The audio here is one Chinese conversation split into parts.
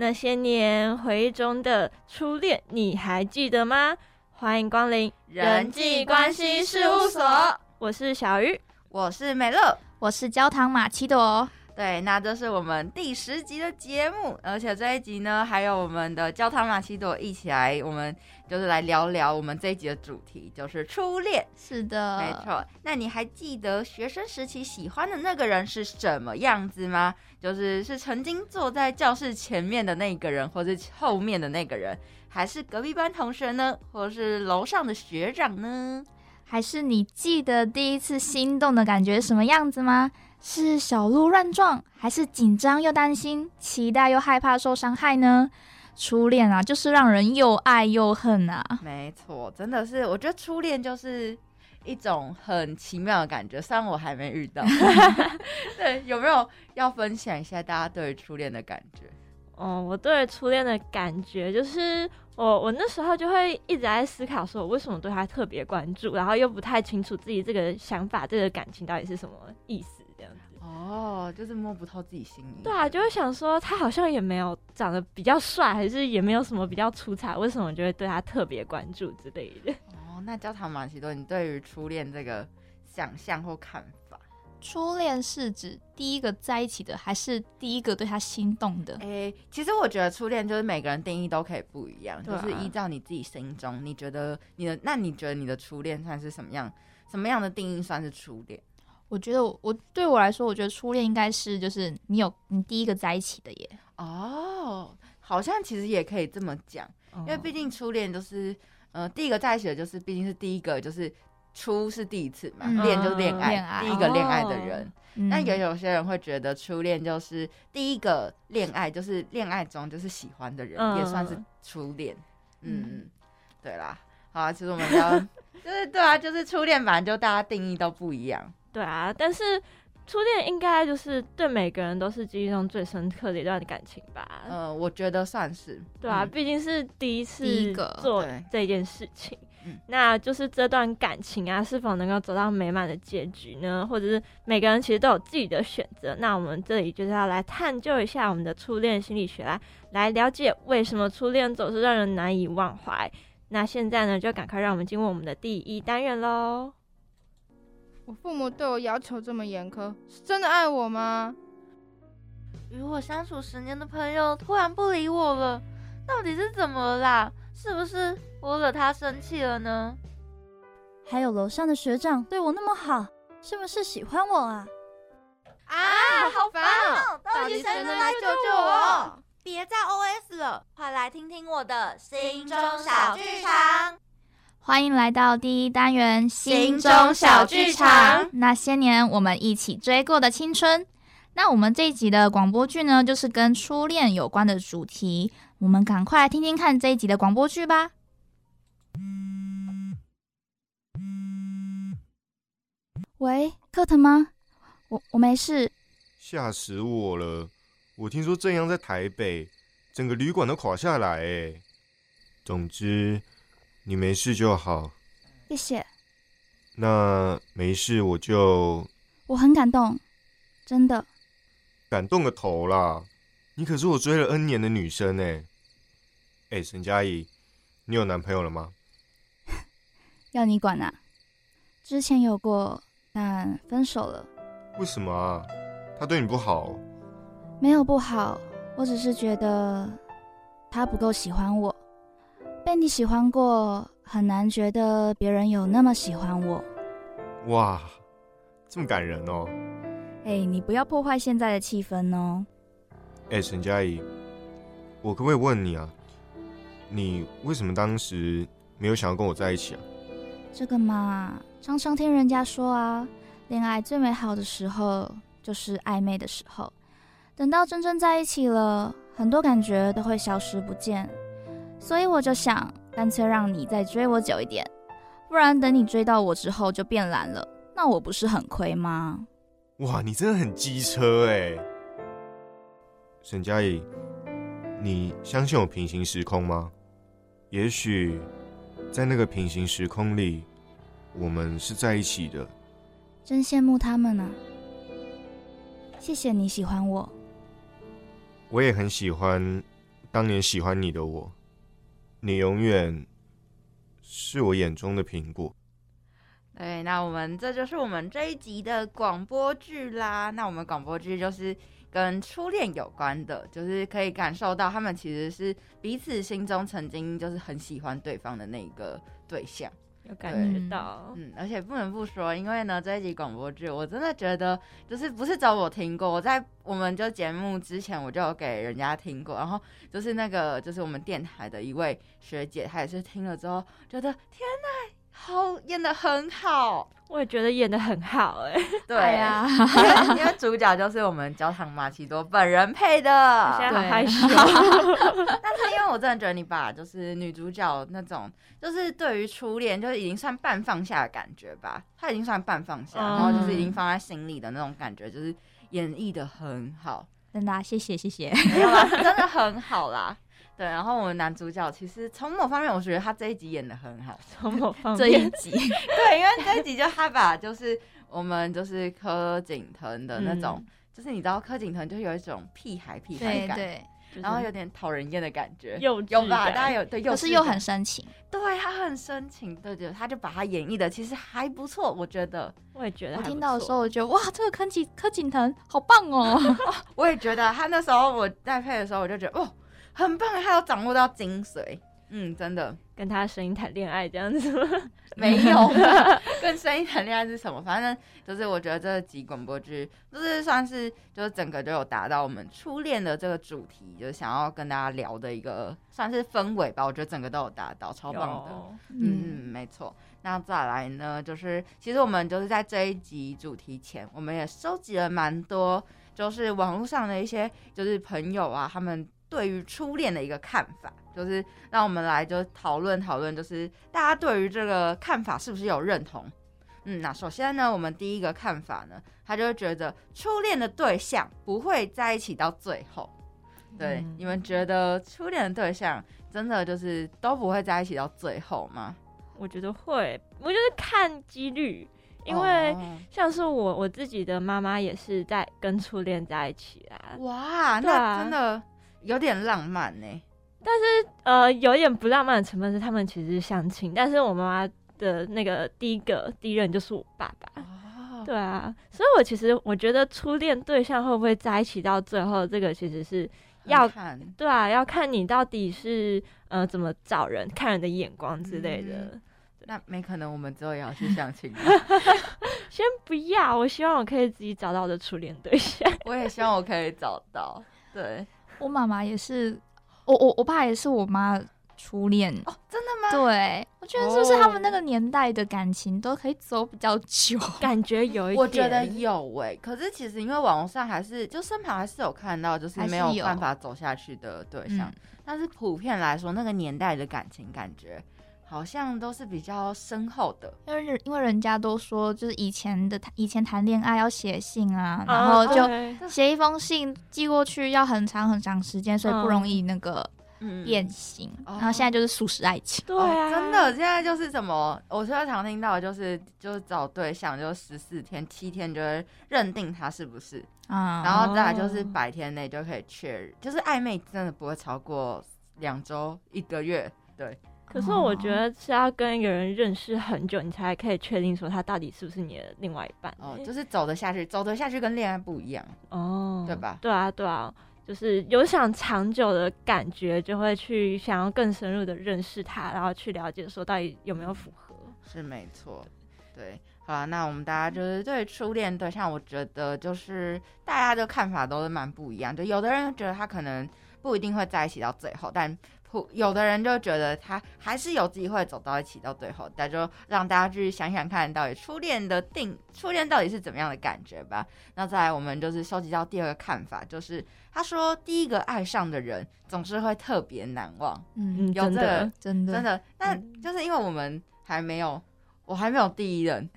那些年回忆中的初恋，你还记得吗？欢迎光临人际关系事务所，我是小鱼，我是美乐，我是焦糖玛奇朵。对，那这是我们第十集的节目，而且这一集呢，还有我们的焦糖玛奇朵一起来，我们就是来聊聊我们这一集的主题，就是初恋。是的，没错。那你还记得学生时期喜欢的那个人是什么样子吗？就是是曾经坐在教室前面的那个人，或是后面的那个人，还是隔壁班同学呢，或是楼上的学长呢？还是你记得第一次心动的感觉什么样子吗？是小鹿乱撞，还是紧张又担心，期待又害怕受伤害呢？初恋啊，就是让人又爱又恨啊！没错，真的是，我觉得初恋就是一种很奇妙的感觉。虽然我还没遇到，对，有没有要分享一下大家对初恋的感觉？哦，我对初恋的感觉就是，我我那时候就会一直在思考，说我为什么对他特别关注，然后又不太清楚自己这个想法、这个感情到底是什么意思。哦，就是摸不透自己心里。对啊，就会想说他好像也没有长得比较帅，还是也没有什么比较出彩，为什么就会对他特别关注之类的？哦，那焦糖玛奇朵，你对于初恋这个想象或看法？初恋是指第一个在一起的，还是第一个对他心动的？哎，其实我觉得初恋就是每个人定义都可以不一样，就是依照你自己心中你觉得你的，那你觉得你的初恋算是什么样？什么样的定义算是初恋？我觉得我我对我来说，我觉得初恋应该是就是你有你第一个在一起的耶。哦，好像其实也可以这么讲，因为毕竟初恋就是呃第一个在一起的，就是毕竟是第一个，就是初是第一次嘛，恋就是恋爱，第一个恋爱的人。那也有些人会觉得初恋就是第一个恋爱，就是恋爱中就是喜欢的人，也算是初恋。嗯，对啦，好啊，其实我们要 就是对啊，就是初恋反正就大家定义都不一样。对啊，但是初恋应该就是对每个人都是记忆中最深刻的一段感情吧？嗯，我觉得算是。对啊，毕竟是第一次做这件事情，那就是这段感情啊，是否能够走到美满的结局呢？或者是每个人其实都有自己的选择？那我们这里就是要来探究一下我们的初恋心理学，来来了解为什么初恋总是让人难以忘怀。那现在呢，就赶快让我们进入我们的第一单元喽。我父母对我要求这么严苛，是真的爱我吗？与我相处十年的朋友突然不理我了，到底是怎么了啦？是不是我惹他生气了呢？还有楼上的学长对我那么好，是不是喜欢我啊？啊，好烦哦！到底谁能来救救我？别再 OS 了，快来听听我的心中小剧场。欢迎来到第一单元心中小剧场。那些年我们一起追过的青春。那我们这一集的广播剧呢，就是跟初恋有关的主题。我们赶快来听听看这一集的广播剧吧。喂，克腾吗？我我没事。吓死我了！我听说正阳在台北，整个旅馆都垮下来哎。总之。你没事就好，谢谢。那没事我就……我很感动，真的。感动个头啦！你可是我追了 N 年的女生哎。哎，沈佳宜，你有男朋友了吗？要你管啊！之前有过，但分手了。为什么啊？他对你不好？没有不好，我只是觉得他不够喜欢我。被你喜欢过，很难觉得别人有那么喜欢我。哇，这么感人哦！哎，你不要破坏现在的气氛哦。哎，陈佳怡，我可不可以问你啊？你为什么当时没有想要跟我在一起啊？这个嘛，常常听人家说啊，恋爱最美好的时候就是暧昧的时候，等到真正在一起了，很多感觉都会消失不见。所以我就想，干脆让你再追我久一点，不然等你追到我之后就变懒了，那我不是很亏吗？哇，你真的很机车哎！沈佳宜，你相信有平行时空吗？也许在那个平行时空里，我们是在一起的。真羡慕他们呢。谢谢你喜欢我，我也很喜欢当年喜欢你的我，你永远是我眼中的苹果。对，那我们这就是我们这一集的广播剧啦。那我们广播剧就是跟初恋有关的，就是可以感受到他们其实是彼此心中曾经就是很喜欢对方的那个对象。有感觉到，嗯，而且不能不说，因为呢，这一集广播剧，我真的觉得就是不是找我听过，我在我们就节目之前我就有给人家听过，然后就是那个就是我们电台的一位学姐，她也是听了之后觉得天呐！好演的很好，我也觉得演的很好哎。对呀，因为主角就是我们焦糖玛奇多本人配的，现在好害羞。但是因为我真的觉得你把就是女主角那种，就是对于初恋就是已经算半放下的感觉吧，她已经算半放下，然后就是已经放在心里的那种感觉，就是演绎的很好。真的，谢谢谢谢，没有啦，真的很好啦。对，然后我们男主角其实从某方面，我觉得他这一集演的很好。从某方面，这一集，对，因为这一集就他把就是我们就是柯景腾的那种，就是你知道柯景腾就有一种屁孩屁孩感，对，然后有点讨人厌的感觉，有有吧？大家有对，可是又很深情，对他很深情，对对，他就把他演绎的其实还不错，我觉得，我也觉得，我听到的时候，我觉得哇，这个柯景柯景腾好棒哦，我也觉得他那时候我在配的时候，我就觉得哦。很棒，他有掌握到精髓，嗯，真的跟他声音谈恋爱这样子吗？没有，跟声音谈恋爱是什么？反正就是我觉得这集广播剧就是算是就是整个都有达到我们初恋的这个主题，就是想要跟大家聊的一个算是氛围吧。我觉得整个都有达到，超棒的。嗯嗯，没错。那再来呢，就是其实我们就是在这一集主题前，我们也收集了蛮多，就是网络上的一些就是朋友啊，他们。对于初恋的一个看法，就是让我们来就讨论讨论，就是大家对于这个看法是不是有认同？嗯，那首先呢，我们第一个看法呢，他就会觉得初恋的对象不会在一起到最后。对，你们觉得初恋的对象真的就是都不会在一起到最后吗？我觉得会，我就是看几率，因为像是我我自己的妈妈也是在跟初恋在一起啊。哇，那真的。有点浪漫呢，但是呃，有一点不浪漫的成分是他们其实是相亲，但是我妈妈的那个第一个第一任就是我爸爸，对啊，所以我其实我觉得初恋对象会不会在一起到最后，这个其实是要看，对啊，要看你到底是呃怎么找人，看人的眼光之类的。那没可能，我们之后也要去相亲，先不要，我希望我可以自己找到我的初恋对象，我也希望我可以找到，对。我妈妈也是，我我我爸也是我妈初恋哦，真的吗？对，我觉得是不是他们那个年代的感情都可以走比较久？感觉有一点，我觉得有哎。可是其实因为网络上还是就身旁还是有看到，就是没有办法走下去的对象。但是普遍来说，那个年代的感情感觉。好像都是比较深厚的，因为因为人家都说，就是以前的以前谈恋爱要写信啊，然后就写一封信寄过去要很长很长时间，所以不容易那个变形。然后现在就是速食爱情，对啊，真的现在就是什么，我最常听到的就是就是找对象就十四天七天就会认定他是不是啊，然后再来就是百天内就可以确认，就是暧昧真的不会超过两周一个月，对。可是我觉得是要跟一个人认识很久，你才可以确定说他到底是不是你的另外一半。哦，就是走得下去，走得下去跟恋爱不一样哦，对吧？对啊，对啊，就是有想长久的感觉，就会去想要更深入的认识他，然后去了解说到底有没有符合。是没错，对，好了，那我们大家就是对初恋对象，我觉得就是大家的看法都是蛮不一样。就有的人觉得他可能不一定会在一起到最后，但有的人就觉得他还是有机会走到一起到最后，那就让大家去想想看到底初恋的定初恋到底是怎么样的感觉吧。那再来，我们就是收集到第二个看法，就是他说第一个爱上的人总是会特别难忘。嗯，有这个真的真的，那就是因为我们还没有，我还没有第一人。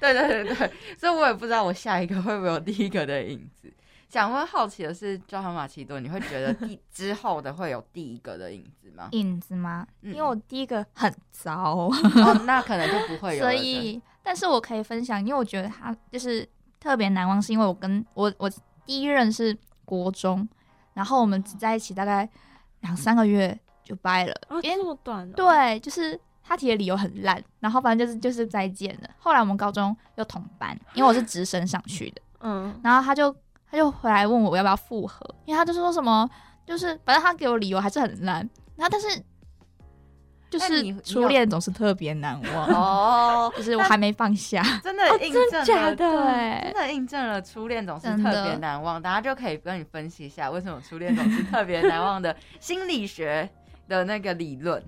对对对对对，所以我也不知道我下一个会不会有第一个的影子。想问好奇的是，焦糖玛奇顿，你会觉得第 之后的会有第一个的影子吗？影子吗？因为我第一个很糟，那可能就不会有。所以，但是我可以分享，因为我觉得他就是特别难忘，是因为我跟我我第一任是国中，然后我们只在一起大概两三个月就掰了，哦，这么短？对，就是他提的理由很烂，然后反正就是就是再见了。后来我们高中又同班，因为我是直升上去的，嗯，然后他就他就回来问我要不要复合，因为他就说什么，就是反正他给我理由还是很烂，然后但是。就是初恋总是特别难忘哦，就是我还没放下，真的印证了，对，真的印证了初恋总是特别难忘。大家就可以跟你分析一下，为什么初恋总是特别难忘的心理学的那个理论。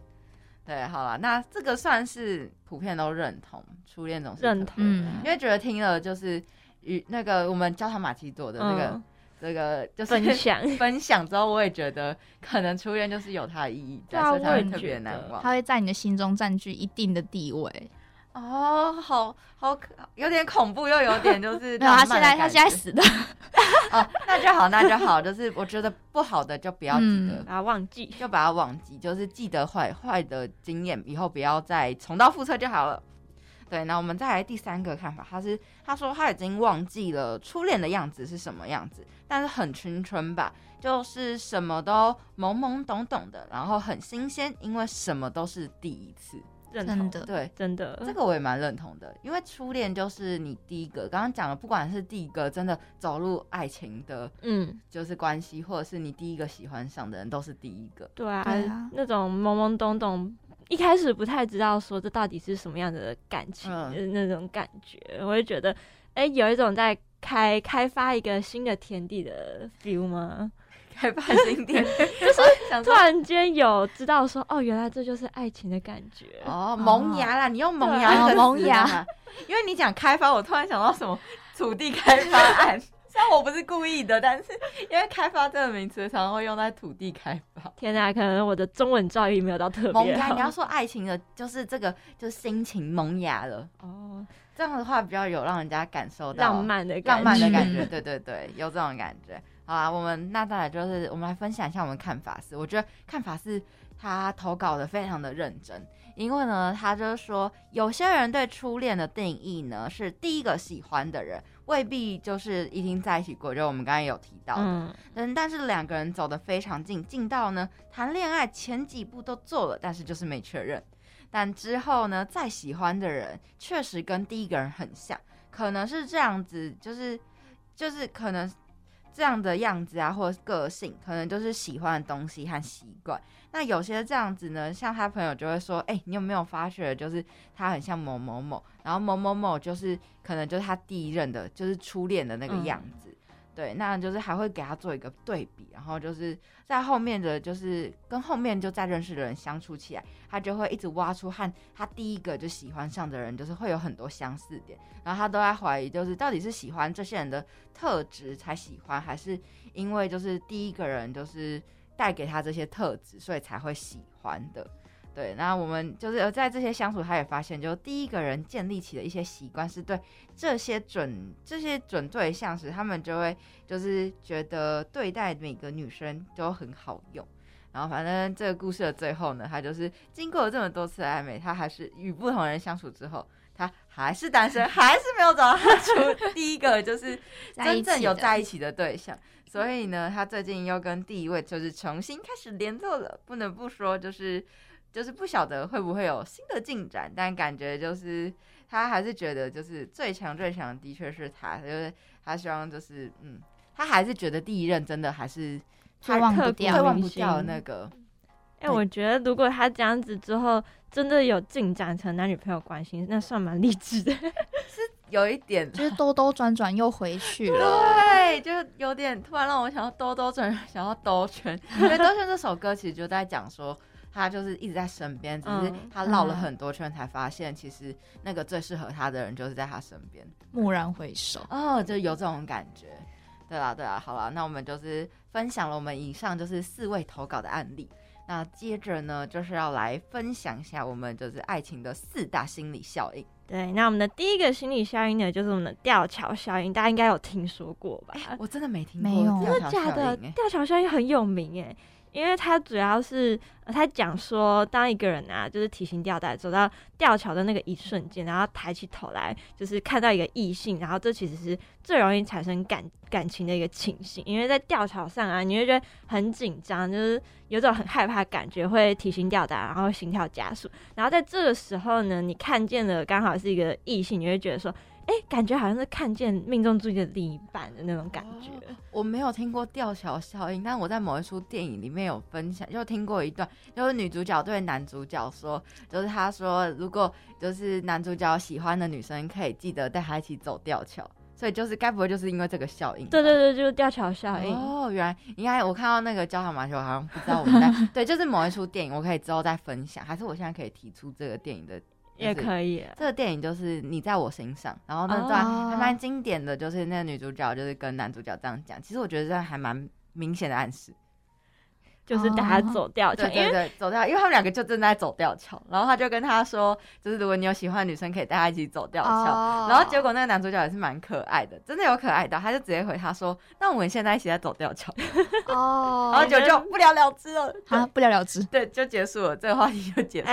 对，好了，那这个算是普遍都认同，初恋总是认同，因为觉得听了就是与那个我们教堂马奇朵的那个。这个就是分享 分享之后，我也觉得可能初恋就是有它的意义，所以才会特别难忘。它会在你的心中占据一定的地位。哦，好好可，有点恐怖，又有点就是。没有，他现在他现在死的。哦，那就好，那就好。就是我觉得不好的就不要记得，把它忘记，就把它忘记，就是记得坏坏的经验，以后不要再重蹈覆辙就好了。对，那我们再来第三个看法，他是他说他已经忘记了初恋的样子是什么样子，但是很青春吧，就是什么都懵懵懂懂的，然后很新鲜，因为什么都是第一次，认同的，对，真的，这个我也蛮认同的，因为初恋就是你第一个，刚刚讲了，不管是第一个真的走入爱情的，嗯，就是关系，或者是你第一个喜欢上的人，都是第一个，对啊，那种懵懵懂懂。一开始不太知道说这到底是什么样的感情的那种感觉，我就觉得，哎，有一种在开开发一个新的天地的 feel 吗？开发新天，就是突然间有知道说，哦，原来这就是爱情的感觉哦，萌芽啦，你用萌芽萌芽，因为你讲开发，我突然想到什么土地开发案。虽然我不是故意的，但是因为开发这个名词常常会用在土地开发。天哪，可能我的中文教育没有到特别萌芽。你要说爱情的，就是这个，就心情萌芽了。哦，这样的话比较有让人家感受到浪漫的浪漫的感觉。对对对，有这种感觉。好啊，我们那再来就是我们来分享一下我们看法是，我觉得看法是他投稿的非常的认真。因为呢，他就是说，有些人对初恋的定义呢，是第一个喜欢的人，未必就是已经在一起过。就我们刚才有提到的，嗯，但是两个人走得非常近，近到呢，谈恋爱前几步都做了，但是就是没确认。但之后呢，再喜欢的人确实跟第一个人很像，可能是这样子，就是就是可能这样的样子啊，或者个性，可能就是喜欢的东西和习惯。那有些这样子呢，像他朋友就会说，哎，你有没有发觉，就是他很像某某某，然后某某某就是可能就是他第一任的，就是初恋的那个样子，对，那就是还会给他做一个对比，然后就是在后面的就是跟后面就在认识的人相处起来，他就会一直挖出和他第一个就喜欢上的人，就是会有很多相似点，然后他都在怀疑，就是到底是喜欢这些人的特质才喜欢，还是因为就是第一个人就是。带给他这些特质，所以才会喜欢的。对，那我们就是在这些相处，他也发现，就第一个人建立起的一些习惯，是对这些准这些准对象时，他们就会就是觉得对待每个女生都很好用。然后，反正这个故事的最后呢，他就是经过了这么多次暧昧，他还是与不同人相处之后，他还是单身，还是没有找到出第一个就是 真正有在一起的对象。所以呢，他最近又跟第一位就是重新开始联络了。不能不说，就是就是不晓得会不会有新的进展，但感觉就是他还是觉得就是最强最强的确是他，就是他希望就是嗯，他还是觉得第一任真的还是他忘不掉、忘不掉那个。哎，我觉得如果他这样子之后真的有进展成男女朋友关系，那算蛮励志的。是。有一点，就是兜兜转转又回去了。对，就有点突然让我想要兜兜转，想要兜圈。因为兜圈这首歌其实就在讲说，他就是一直在身边，只是他绕了很多圈才发现，其实那个最适合他的人就是在他身边。蓦然回首，哦，就有这种感觉。对啦，对啦，好了，那我们就是分享了我们以上就是四位投稿的案例。那接着呢，就是要来分享一下我们就是爱情的四大心理效应。对，那我们的第一个心理效应呢，就是我们的吊桥效应，大家应该有听说过吧？我真的没听过，真的假的？吊桥效应很有名哎，因为它主要是他讲说，当一个人啊，就是提心吊胆走到吊桥的那个一瞬间，然后抬起头来，就是看到一个异性，然后这其实是最容易产生感感情的一个情形，因为在吊桥上啊，你会觉得很紧张，就是有种很害怕感觉，会提心吊胆，然后心跳加速，然后在这个时候呢，你看见了刚好是一个异性，你会觉得说。哎，感觉好像是看见命中注定的另一半的那种感觉。我没有听过吊桥效应，但我在某一出电影里面有分享，就听过一段，就是女主角对男主角说，就是他说，如果就是男主角喜欢的女生，可以记得带他一起走吊桥。所以就是该不会就是因为这个效应？对对对，就是吊桥效应。哦，原来应该我看到那个交响马球，好像不知道我们在 对，就是某一出电影，我可以之后再分享，还是我现在可以提出这个电影的。也可以，这个电影就是你在我心上，然后那段还蛮经典的，就是那个女主角就是跟男主角这样讲，其实我觉得这还蛮明显的暗示。就是带他走吊桥，对对对，走吊，因为他们两个就正在走吊桥，然后他就跟他说，就是如果你有喜欢的女生，可以带他一起走吊桥。然后结果那个男主角也是蛮可爱的，真的有可爱到，他就直接回他说，那我们现在一起在走吊桥。哦，然后就就不了了之了，啊，不了了之，对，就结束了，这个话题就结束。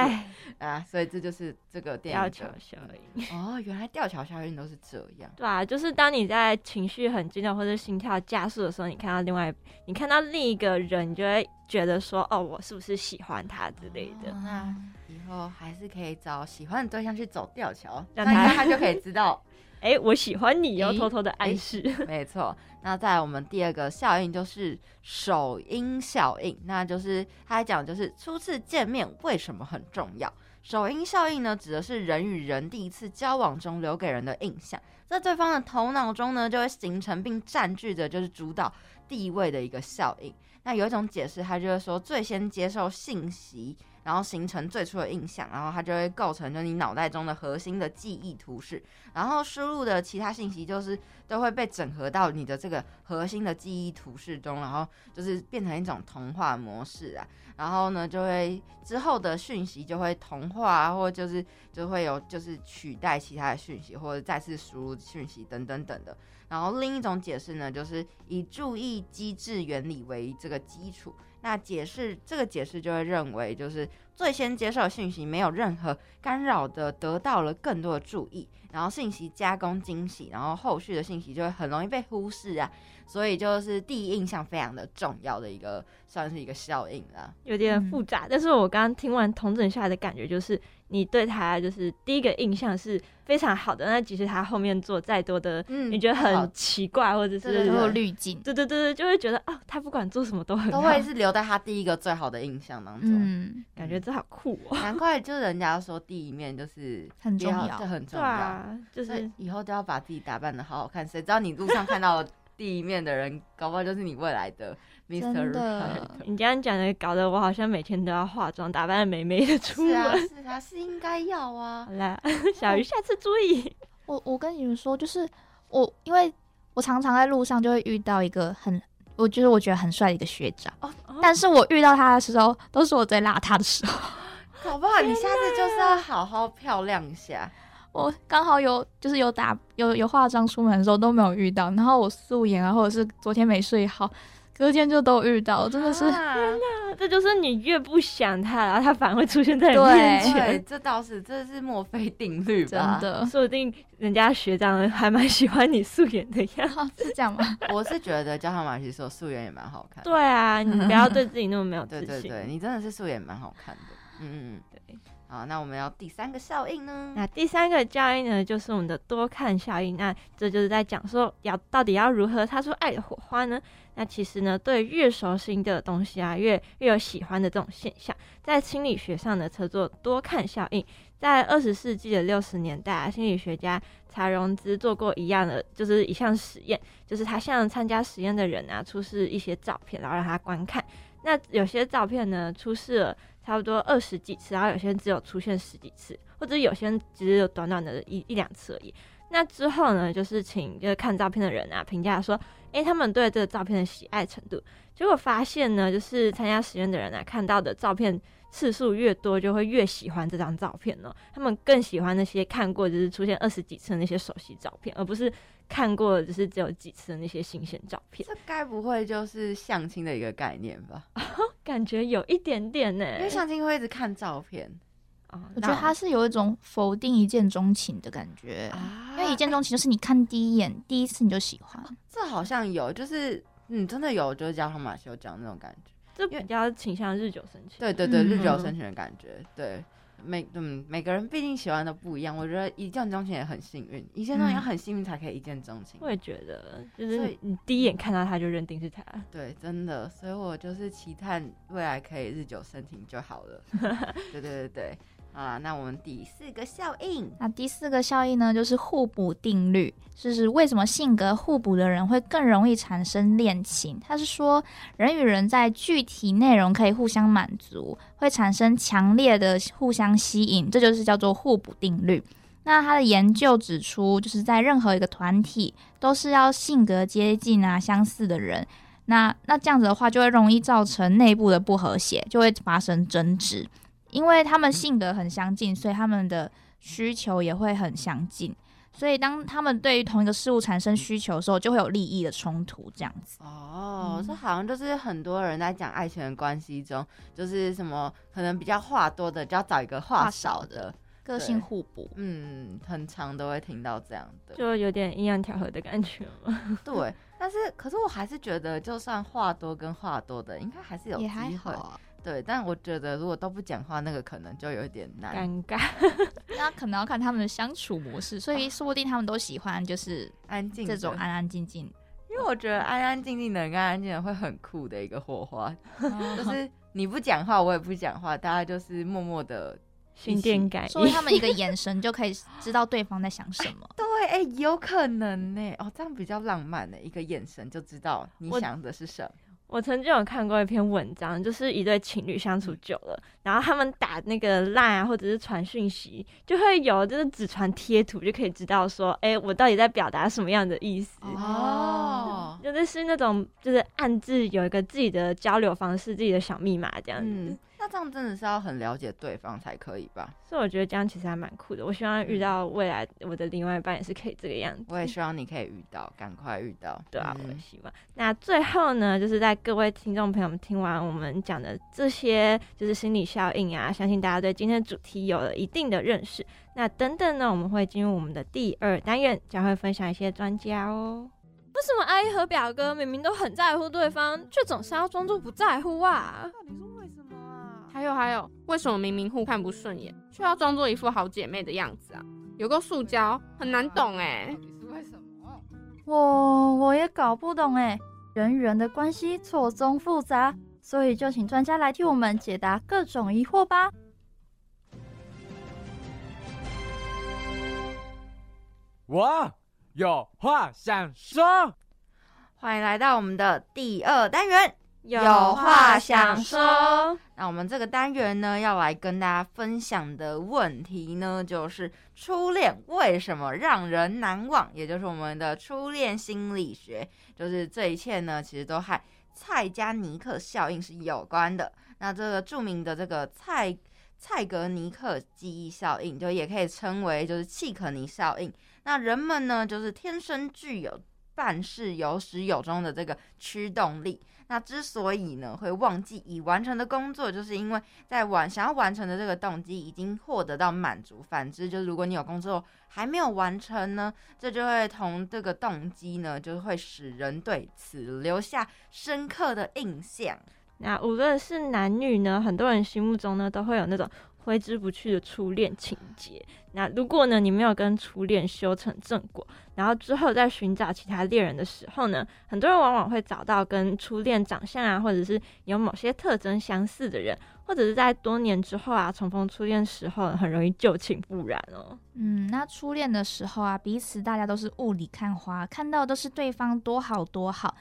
啊，所以这就是这个吊桥效应。哦，原来吊桥效应都是这样。对啊，就是当你在情绪很激动或者心跳加速的时候，你看到另外，你看到另一个人，你就会。觉得说哦，我是不是喜欢他之类的？那以后还是可以找喜欢的对象去走吊桥，让他他就可以知道，哎，我喜欢你，要偷偷的暗示。没错。那在我们第二个效应就是首因效应，那就是他讲就是初次见面为什么很重要？首因效应呢，指的是人与人第一次交往中留给人的印象，在对方的头脑中呢，就会形成并占据着就是主导地位的一个效应。那有一种解释，他就是说，最先接受信息，然后形成最初的印象，然后它就会构成就你脑袋中的核心的记忆图式，然后输入的其他信息就是都会被整合到你的这个核心的记忆图式中，然后就是变成一种同化模式啊，然后呢就会之后的讯息就会同化，或就是就会有就是取代其他的讯息，或者再次输入讯息等等等的。然后另一种解释呢，就是以注意机制原理为这个基础。那解释这个解释就会认为，就是最先接受信息没有任何干扰的，得到了更多的注意，然后信息加工惊喜，然后后续的信息就会很容易被忽视啊。所以就是第一印象非常的重要的一个，算是一个效应了。有点复杂，但是我刚刚听完同整下来的感觉就是。你对他就是第一个印象是非常好的，那即使他后面做再多的，你觉得很奇怪或者是有滤镜，对对对对，就会觉得啊，他不管做什么都很都会是留在他第一个最好的印象当中。嗯，感觉这好酷哦，难怪就人家说第一面就是很重要，这很重要，就是以后都要把自己打扮的好好看。谁知道你路上看到第一面的人，搞不好就是你未来的。真的，你这样讲的，搞得我好像每天都要化妆，打扮的美美的出门。是啊，是应该要啊。好啦，小鱼，下次注意。我我跟你们说，就是我，因为我常常在路上就会遇到一个很，我就是我觉得很帅的一个学长。哦。但是我遇到他的时候，都是我最邋遢的时候。好不好？你下次就是要好好漂亮一下。我刚好有，就是有打有有化妆出门的时候都没有遇到，然后我素颜啊，或者是昨天没睡好。隔天就都遇到，真的是，天哪！这就是你越不想他，然后他反而会出现在你面前。对，这倒是，这是墨菲定律吧？真的，说不定人家学长还蛮喜欢你素颜的样子，是这样吗？我是觉得焦上马其说素颜也蛮好看。对啊，你不要对自己那么没有自信。对对对，你真的是素颜蛮好看的。嗯嗯。好，那我们要第三个效应呢？那第三个效应呢，就是我们的多看效应。那这就是在讲说，要到底要如何擦出爱的火花呢？那其实呢，对越熟悉的东西啊，越越有喜欢的这种现象，在心理学上呢，称作多看效应。在二十世纪的六十年代啊，心理学家查荣兹做过一样的，就是一项实验，就是他向参加实验的人啊，出示一些照片，然后让他观看。那有些照片呢，出示了。差不多二十几次，然后有些人只有出现十几次，或者有些人只有短短的一一两次而已。那之后呢，就是请就是看照片的人啊评价说，诶，他们对这个照片的喜爱程度。结果发现呢，就是参加实验的人啊，看到的照片次数越多，就会越喜欢这张照片呢。他们更喜欢那些看过就是出现二十几次的那些熟悉照片，而不是看过就是只有几次的那些新鲜照片。这该不会就是相亲的一个概念吧？感觉有一点点呢，因为相亲会一直看照片啊。我觉得他是有一种否定一见钟情的感觉，啊因为一见钟情就是你看第一眼，第一次你就喜欢。这好像有，就是。你，真的有，就是加上马修讲那种感觉，就比较倾向日久生情。对对对，日久生情的感觉。对，每嗯每个人毕竟喜欢的不一样。我觉得一见钟情也很幸运，一见钟情很幸运才可以一见钟情。我也觉得，就是你第一眼看到他就认定是他。对，真的，所以我就是期盼未来可以日久生情就好了。对对对对。啊，那我们第四个效应，那第四个效应呢，就是互补定律。就是为什么性格互补的人会更容易产生恋情？他是说，人与人在具体内容可以互相满足，会产生强烈的互相吸引，这就是叫做互补定律。那他的研究指出，就是在任何一个团体，都是要性格接近啊、相似的人。那那这样子的话，就会容易造成内部的不和谐，就会发生争执。因为他们性格很相近，所以他们的需求也会很相近。所以当他们对于同一个事物产生需求的时候，就会有利益的冲突，这样子。哦，这好像就是很多人在讲爱情的关系中，就是什么可能比较话多的，就要找一个话少的，个性互补。嗯，很常都会听到这样的，就有点阴阳调和的感觉。对，但是可是我还是觉得，就算话多跟话多的，应该还是有机会。对，但我觉得如果都不讲话，那个可能就有点难。尴尬，那可能要看他们的相处模式，所以说不定他们都喜欢就是安静这种安安静静。因为我觉得安安静静的跟安安静的会很酷的一个火花，就是你不讲话，我也不讲话，大家就是默默的心电感所以他们一个眼神就可以知道对方在想什么。对，哎，有可能呢。哦，这样比较浪漫的，一个眼神就知道你想的是什么。我曾经有看过一篇文章，就是一对情侣相处久了，然后他们打那个赖啊，或者是传讯息，就会有就是只传贴图，就可以知道说，哎，我到底在表达什么样的意思哦，就是是那种就是暗自有一个自己的交流方式，自己的小密码这样子。那这样真的是要很了解对方才可以吧？所以我觉得这样其实还蛮酷的。我希望遇到未来我的另外一半也是可以这个样子。我也希望你可以遇到，赶快遇到。对啊，我也希望。那最后呢，就是在各位听众朋友们听完我们讲的这些，就是心理效应啊，相信大家对今天的主题有了一定的认识。那等等呢，我们会进入我们的第二单元，将会分享一些专家哦。为什么阿姨和表哥明明都很在乎对方，却总是要装作不在乎啊？还有还有，为什么明明互看不顺眼，却要装作一副好姐妹的样子啊？有个塑胶很难懂哎。到底是为什么？我我也搞不懂哎。人与人的关系错综复杂，所以就请专家来替我们解答各种疑惑吧。我有话想说，欢迎来到我们的第二单元。有话想说，那我们这个单元呢，要来跟大家分享的问题呢，就是初恋为什么让人难忘？也就是我们的初恋心理学，就是这一切呢，其实都和蔡加尼克效应是有关的。那这个著名的这个蔡蔡格尼克记忆效应，就也可以称为就是契可尼效应。那人们呢，就是天生具有办事有始有终的这个驱动力。那之所以呢会忘记已完成的工作，就是因为在完想要完成的这个动机已经获得到满足。反之，就是如果你有工作还没有完成呢，这就会同这个动机呢，就会使人对此留下深刻的印象。那无论是男女呢，很多人心目中呢都会有那种。挥之不去的初恋情节。那如果呢，你没有跟初恋修成正果，然后之后在寻找其他恋人的时候呢，很多人往往会找到跟初恋长相啊，或者是有某些特征相似的人，或者是在多年之后啊，重逢初恋时候，很容易旧情复燃哦。嗯，那初恋的时候啊，彼此大家都是雾里看花，看到都是对方多好多好。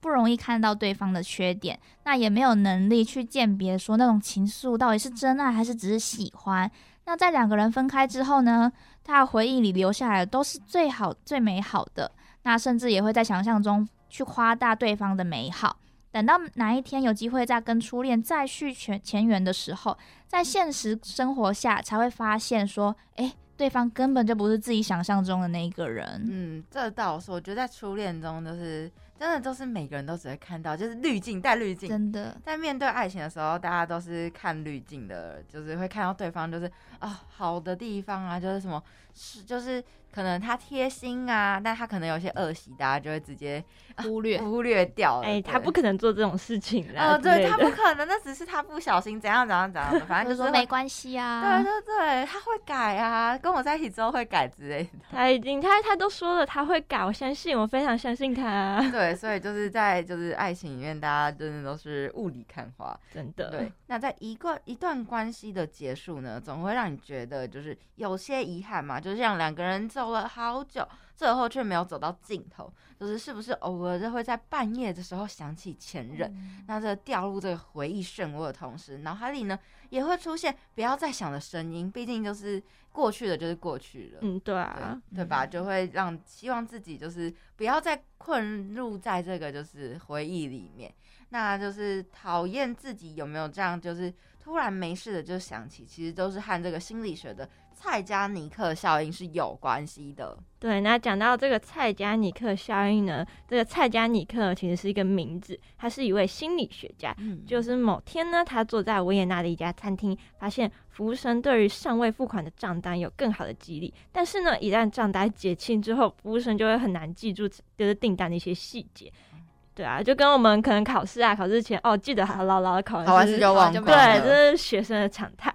不容易看到对方的缺点，那也没有能力去鉴别说那种情愫到底是真爱还是只是喜欢。那在两个人分开之后呢，他的回忆里留下来的都是最好、最美好的。那甚至也会在想象中去夸大对方的美好。等到哪一天有机会再跟初恋再续前前缘的时候，在现实生活下才会发现说，哎。对方根本就不是自己想象中的那一个人。嗯，这倒是，我觉得在初恋中，就是真的都是每个人都只会看到，就是滤镜带滤镜。真的，在面对爱情的时候，大家都是看滤镜的，就是会看到对方就是啊好的地方啊，就是什么是就是。可能他贴心啊，但他可能有些恶习，大家就会直接 忽略忽略掉。哎，他不可能做这种事情啦！哦，对他不可能，那只是他不小心怎样怎样怎样的，反正就是没关系啊。对对对，他会改啊，跟我在一起之后会改之类的。他已经他他都说了他会改，我相信，我非常相信他。对，所以就是在就是爱情里面，大家真的都是雾里看花，真的。对，那在一个一段关系的结束呢，总会让你觉得就是有些遗憾嘛，就像两个人。走了好久，最后却没有走到尽头，就是是不是偶尔就会在半夜的时候想起前任？那这掉入这个回忆漩涡的同时，脑海里呢也会出现不要再想的声音。毕竟就是过去的就是过去了，嗯，对啊，对吧？就会让希望自己就是不要再困入在这个就是回忆里面。那就是讨厌自己有没有这样，就是突然没事的就想起，其实都是和这个心理学的。蔡加尼克效应是有关系的。对，那讲到这个蔡加尼克效应呢，这个蔡加尼克其实是一个名字，他是一位心理学家。嗯，就是某天呢，他坐在维也纳的一家餐厅，发现服务生对于尚未付款的账单有更好的激励。但是呢，一旦账单结清之后，服务生就会很难记住就是订单的一些细节。对啊，就跟我们可能考试啊，考试前哦，记得好牢牢的考完试就忘，对，这是学生的常态。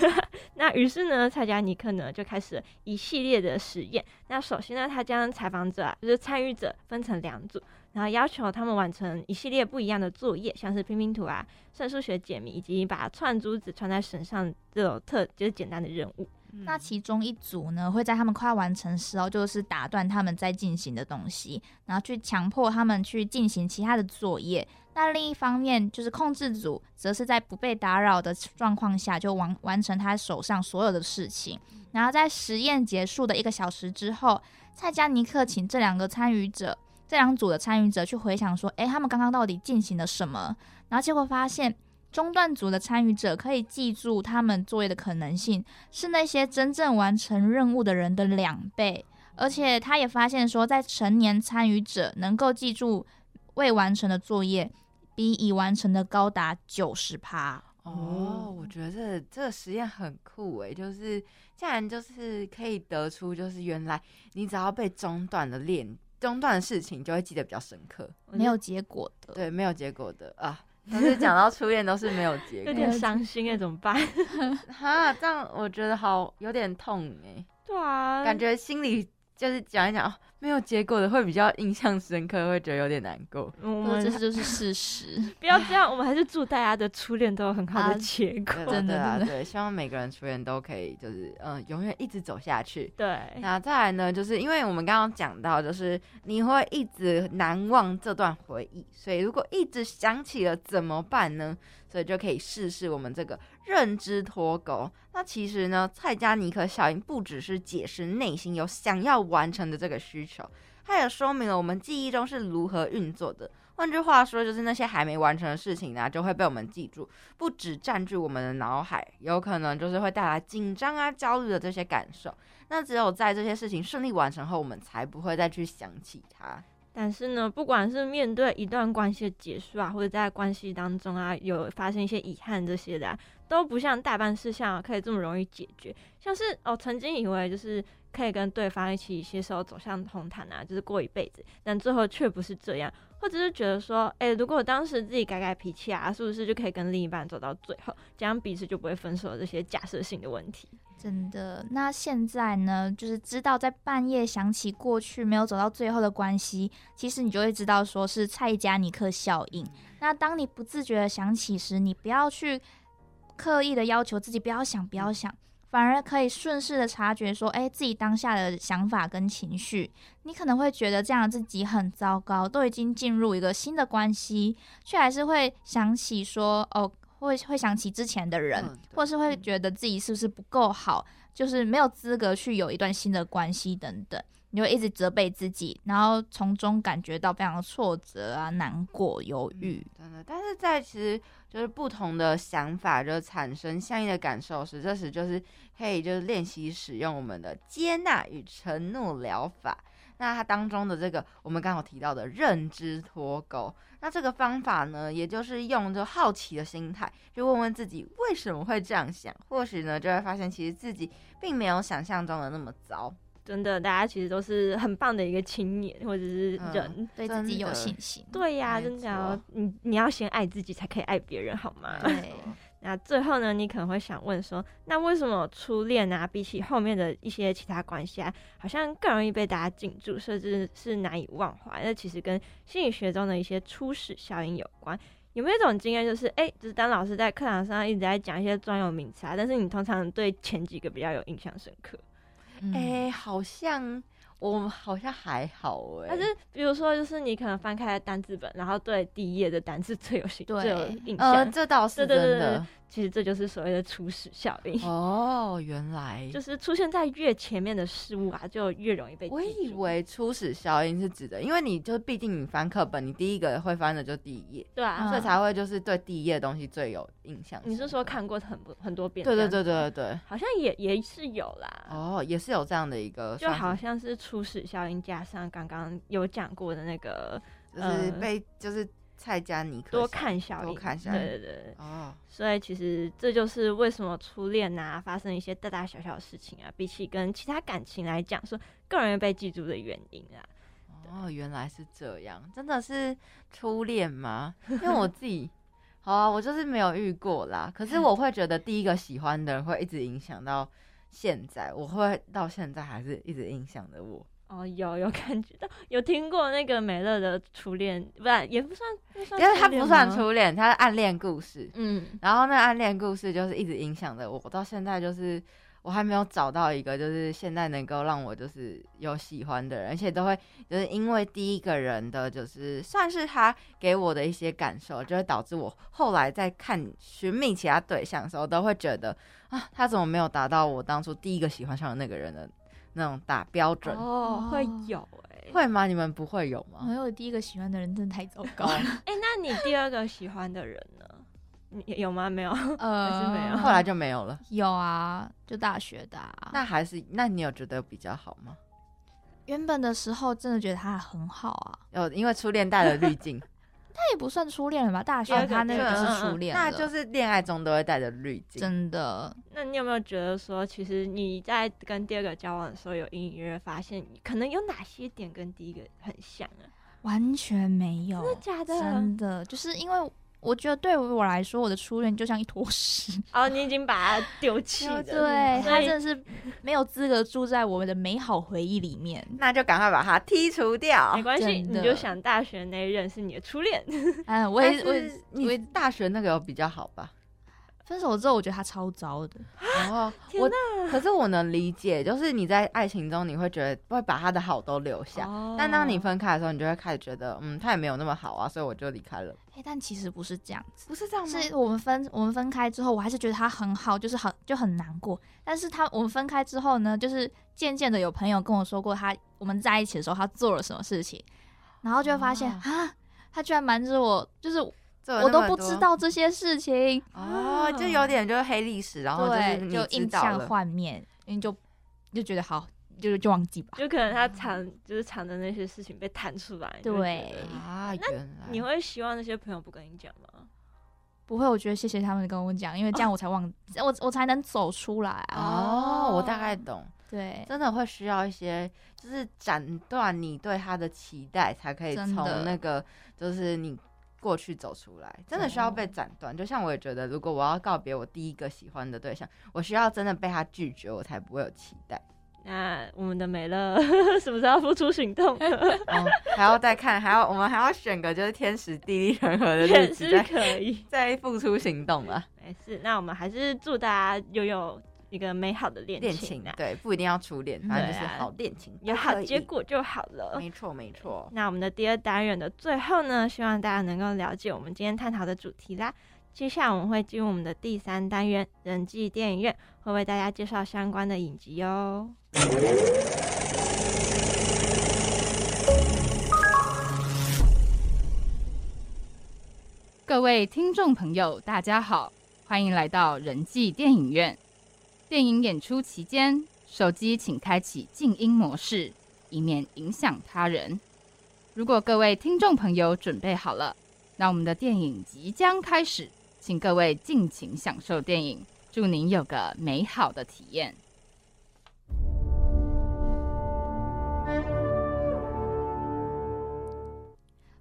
那于是呢，蔡加尼克呢就开始一系列的实验。那首先呢，他将采访者就是参与者分成两组，然后要求他们完成一系列不一样的作业，像是拼拼图啊、算数学解谜以及把串珠子穿在身上这种特就是简单的任务。那其中一组呢，会在他们快要完成时候，就是打断他们在进行的东西，然后去强迫他们去进行其他的作业。那另一方面，就是控制组，则是在不被打扰的状况下，就完完成他手上所有的事情。然后在实验结束的一个小时之后，蔡加尼克请这两个参与者，这两组的参与者去回想说，诶，他们刚刚到底进行了什么？然后结果发现。中断组的参与者可以记住他们作业的可能性是那些真正完成任务的人的两倍，而且他也发现说，在成年参与者能够记住未完成的作业，比已完成的高达九十趴。哦，我觉得这这个实验很酷诶，就是竟然就是可以得出，就是原来你只要被中断的练中断的事情，就会记得比较深刻，没有结果的，对，没有结果的啊。但是讲到初恋都是没有结果，有点伤心哎，怎么办？哈，这样我觉得好有点痛哎。对啊，感觉心里就是讲一讲。没有结果的会比较印象深刻，会觉得有点难过。嗯，这就是事实。不要这样，我们还是祝大家的初恋都有很好的结果。真的，对，希望每个人初恋都可以，就是嗯，永远一直走下去。对。那再来呢，就是因为我们刚刚讲到，就是你会一直难忘这段回忆，所以如果一直想起了怎么办呢？所以就可以试试我们这个认知脱钩。那其实呢，蔡加尼克效应不只是解释内心有想要完成的这个需求，它也说明了我们记忆中是如何运作的。换句话说，就是那些还没完成的事情呢，就会被我们记住，不止占据我们的脑海，有可能就是会带来紧张啊、焦虑的这些感受。那只有在这些事情顺利完成后，我们才不会再去想起它。但是呢，不管是面对一段关系的结束啊，或者在关系当中啊，有发生一些遗憾这些的，都不像代办事项可以这么容易解决。像是哦，曾经以为就是可以跟对方一起携手走向红毯啊，就是过一辈子，但最后却不是这样。或者是觉得说，哎，如果当时自己改改脾气啊，是不是就可以跟另一半走到最后，这样彼此就不会分手？这些假设性的问题。真的，那现在呢？就是知道在半夜想起过去没有走到最后的关系，其实你就会知道说是蔡加尼克效应。那当你不自觉的想起时，你不要去刻意的要求自己不要想，不要想，反而可以顺势的察觉说，哎，自己当下的想法跟情绪。你可能会觉得这样自己很糟糕，都已经进入一个新的关系，却还是会想起说，哦，会会想起之前的人，或是会觉得自己是不是不够好，就是没有资格去有一段新的关系等等。你会一直责备自己，然后从中感觉到非常的挫折啊、难过、犹豫。真的，但是在其实就是不同的想法就产生相应的感受时，这时就是可以就是练习使用我们的接纳与承诺疗法。那它当中的这个我们刚好提到的认知脱钩，那这个方法呢，也就是用就好奇的心态，去问问自己为什么会这样想，或许呢就会发现其实自己并没有想象中的那么糟。真的，大家其实都是很棒的一个青年或者是人，对自己有信心。对呀，真的，你你要先爱自己，才可以爱别人，好吗？对。那最后呢，你可能会想问说，那为什么初恋啊，比起后面的一些其他关系啊，好像更容易被大家记住，甚至是难以忘怀？那其实跟心理学中的一些初始效应有关。有没有一种经验，就是哎，就是当老师在课堂上一直在讲一些专有名词啊，但是你通常对前几个比较有印象深刻？哎，好像我好像还好哎，但是比如说，就是你可能翻开单字本，然后对第一页的单字最有兴最有印象，呃，这倒是真的。其实这就是所谓的初始效应哦，原来就是出现在越前面的事物啊，就越容易被。我以为初始效应是指的，因为你就毕竟你翻课本，你第一个会翻的就第一页，对啊，所以才会就是对第一页的东西最有印象。你是说看过很多很多遍？对对对对对好像也也是有啦。哦，也是有这样的一个，就好像是初始效应加上刚刚有讲过的那个，就是被就是。蔡加尼克多看小多看小对对对哦，所以其实这就是为什么初恋啊发生一些大大小小的事情啊，比起跟其他感情来讲，说更容易被记住的原因啊。哦，原来是这样，真的是初恋吗？因为我自己，好啊，我就是没有遇过啦。可是我会觉得第一个喜欢的人会一直影响到现在，我会到现在还是一直影响着我。哦，有有感觉到，有听过那个美乐的初恋，不然也不算，因为他不算初恋，他是暗恋故事。嗯，然后那暗恋故事就是一直影响着我，到现在就是我还没有找到一个就是现在能够让我就是有喜欢的人，而且都会就是因为第一个人的就是算是他给我的一些感受，就会导致我后来在看寻觅其他对象的时候，都会觉得啊，他怎么没有达到我当初第一个喜欢上的那个人的。那种打标准哦，会有哎，会吗？你们不会有吗？没有第一个喜欢的人真的太糟糕。哎，那你第二个喜欢的人呢？你有吗？没有，呃，还是没有。后来就没有了。有啊，就大学的。那还是，那你有觉得比较好吗？原本的时候真的觉得他很好啊。有，因为初恋带了滤镜。他也不算初恋了吧？大学他那个就是初恋，那就是恋爱中都会带着滤镜。真的？那你有没有觉得说，其实你在跟第二个交往的时候，有隐隐约约发现，可能有哪些点跟第一个很像啊？完全没有，真的假的？真的，就是因为。我觉得对于我来说，我的初恋就像一坨屎。哦，你已经把它丢弃了。对，他真的是没有资格住在我们的美好回忆里面。那就赶快把它剔除掉。没关系，你就想大学那一任是你的初恋。嗯，我也，我也你大学那个比较好吧？分手之后，我觉得他超糟的。哦，我可是我能理解，就是你在爱情中，你会觉得会把他的好都留下，但当你分开的时候，你就会开始觉得，嗯，他也没有那么好啊，所以我就离开了。哎，但其实不是这样子，不是这样吗？是我们分我们分开之后，我还是觉得他很好，就是很就很难过。但是他我们分开之后呢，就是渐渐的有朋友跟我说过，他我们在一起的时候他做了什么事情，然后就会发现啊，他居然瞒着我，就是。我都不知道这些事情哦，就有点就是黑历史，然后就是就印象幻灭，因为就就觉得好，就就忘记吧。就可能他藏就是藏的那些事情被弹出来，对啊，那你会希望那些朋友不跟你讲吗？不会，我觉得谢谢他们跟我讲，因为这样 我才忘，我我才能走出来哦，我大概懂，对，真的会需要一些，就是斩断你对他的期待，才可以从那个就是你。过去走出来，真的需要被斩断。就像我也觉得，如果我要告别我第一个喜欢的对象，我需要真的被他拒绝，我才不会有期待。那我们的美乐 什么时候付出行动？哦，还要再看，还要我们还要选个就是天时地利人和的日子，可以再付出行动了。没事，那我们还是祝大家拥有一个美好的恋恋情啊。对，不一定要初恋，反正就是好恋情，有好结果就好了。没错，没错。那我们的第二单元的最后呢，希望大家能够了解我们今天探讨的主题啦。接下来我们会进入我们的第三单元——人际电影院，会为大家介绍相关的影集哦。各位听众朋友，大家好，欢迎来到人际电影院。电影演出期间，手机请开启静音模式，以免影响他人。如果各位听众朋友准备好了，那我们的电影即将开始。请各位尽情享受电影，祝您有个美好的体验。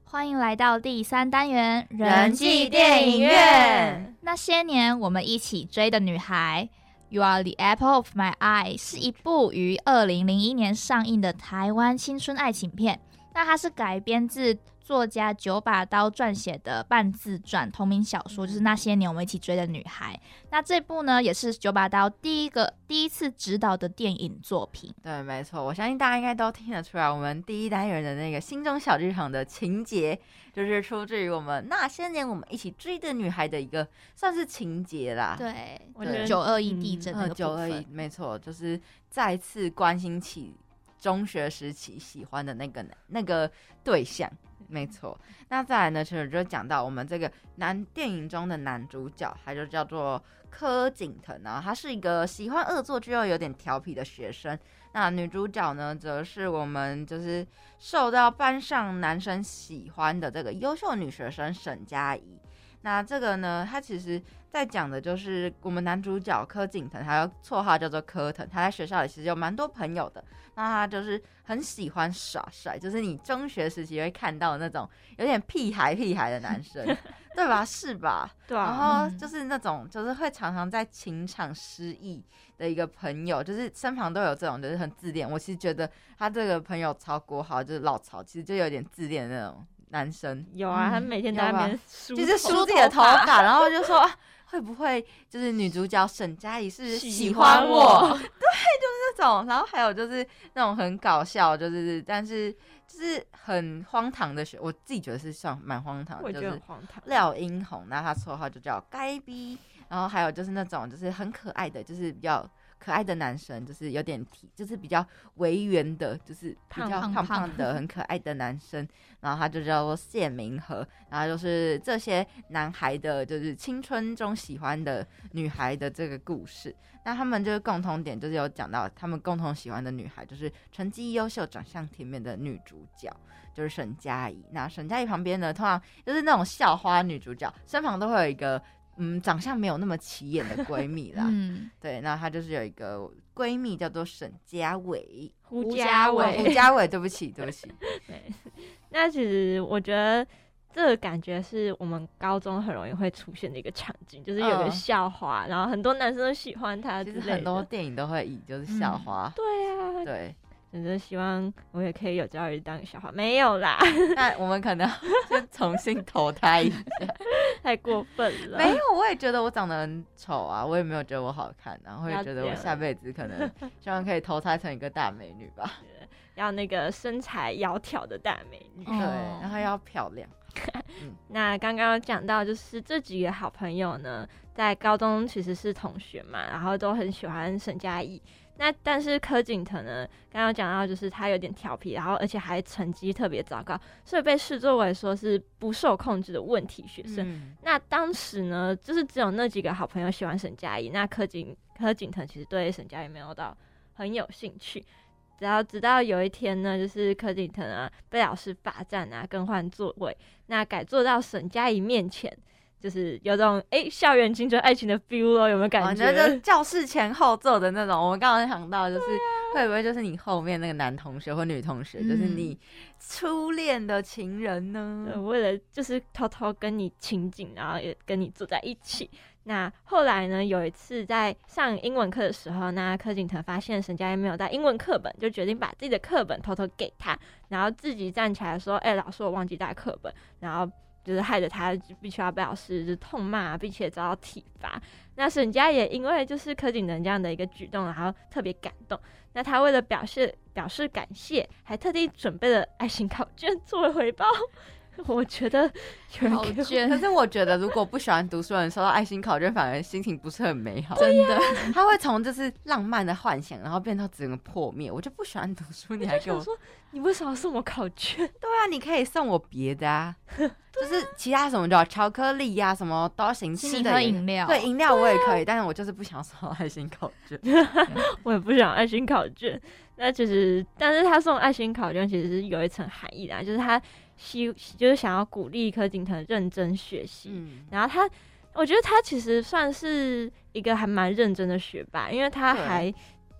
欢迎来到第三单元人际电影院。那些年我们一起追的女孩，《You Are the Apple of My Eye》是一部于二零零一年上映的台湾青春爱情片。那它是改编自。作家九把刀撰写的半自传同名小说，就是那些年我们一起追的女孩。那这部呢，也是九把刀第一个第一次执导的电影作品。对，没错，我相信大家应该都听得出来，我们第一单元的那个心中小剧场的情节，就是出自于我们那些年我们一起追的女孩的一个算是情节啦。对，我觉得九二一地震那个九二一，没错，就是再次关心起中学时期喜欢的那个那个对象。没错，那再来呢？其实就讲到我们这个男电影中的男主角，他就叫做柯景腾啊，他是一个喜欢恶作剧又有点调皮的学生。那女主角呢，则是我们就是受到班上男生喜欢的这个优秀女学生沈佳宜。那这个呢，他其实在讲的就是我们男主角柯景腾，他的绰号叫做柯腾，他在学校里其实有蛮多朋友的。那他就是很喜欢耍帅，就是你中学时期会看到那种有点屁孩屁孩的男生，对吧？是吧？对。然后就是那种就是会常常在情场失意的一个朋友，就是身旁都有这种，就是很自恋。我其实觉得他这个朋友曹国豪就是老曹，其实就有点自恋那种男生。有啊，他每天在那边梳，就是梳自己的头发，然后就说。会不会就是女主角沈佳宜是喜欢我？对，就是那种。然后还有就是那种很搞笑，就是但是就是很荒唐的学，我自己觉得是算蛮荒唐，就是廖英红，那他绰号就叫该逼。然后还有就是那种就是很可爱的，就是比较。可爱的男生就是有点体，就是比较维园的，就是比较胖胖的，很可爱的男生。然后他就叫做谢明和，然后就是这些男孩的，就是青春中喜欢的女孩的这个故事。那他们就是共同点，就是有讲到他们共同喜欢的女孩，就是成绩优秀、长相甜美的女主角，就是沈佳宜。那沈佳宜旁边呢，通常就是那种校花女主角，身旁都会有一个。嗯，长相没有那么起眼的闺蜜啦。嗯，对，那她就是有一个闺蜜叫做沈佳伟，胡佳伟，胡佳伟，对不起，对不起。对，那其实我觉得这个感觉是我们高中很容易会出现的一个场景，就是有个校花，然后很多男生都喜欢她。其实很多电影都会以就是校花。对啊。对。真的希望我也可以有朝一日当个小花，没有啦。那我们可能 先重新投胎一下，太过分了。没有，我也觉得我长得很丑啊，我也没有觉得我好看，然后也觉得我下辈子可能希望可以投胎成一个大美女吧，要那个身材窈窕的大美女，对，然后要漂亮。那刚刚讲到，就是这几个好朋友呢，在高中其实是同学嘛，然后都很喜欢沈佳宜。那但是柯景腾呢？刚刚讲到就是他有点调皮，然后而且还成绩特别糟糕，所以被视作为说是不受控制的问题学生。那当时呢，就是只有那几个好朋友喜欢沈佳宜，那柯景柯景腾其实对沈佳宜没有到很有兴趣。只要直到有一天呢，就是柯景腾啊被老师罚站啊，更换座位，那改坐到沈佳宜面前。就是有种哎，校园青春爱情的 feel 哦，有没有感觉？就教室前后座的那种。我们刚刚想到，就是会不会就是你后面那个男同学或女同学，就是你初恋的情人呢？为了就是偷偷跟你亲近，然后也跟你坐在一起。那后来呢？有一次在上英文课的时候，那柯景腾发现沈佳宜没有带英文课本，就决定把自己的课本偷偷给他，然后自己站起来说：“哎，老师，我忘记带课本。”然后。就是害得他必须要被老师就痛骂，并且遭到体罚。那沈佳也因为就是柯景腾这样的一个举动，然后特别感动。那他为了表示表示感谢，还特地准备了爱心考卷作为回报。我觉得考卷，可是我觉得如果不喜欢读书的人收到爱心考卷，反而心情不是很美好。真的，他会从就是浪漫的幻想，然后变到整个破灭。我就不喜欢读书，你还给我说，你为什么送我考卷？对啊，你可以送我别的啊，就是其他什么的，巧克力呀，什么都行吃的饮料，对饮料我也可以，但是我就是不想收爱心考卷。我也不想爱心考卷。那其实，但是他送爱心考卷其实是有一层含义的，就是他。希就是想要鼓励柯景腾认真学习，然后他，我觉得他其实算是一个还蛮认真的学霸，因为他还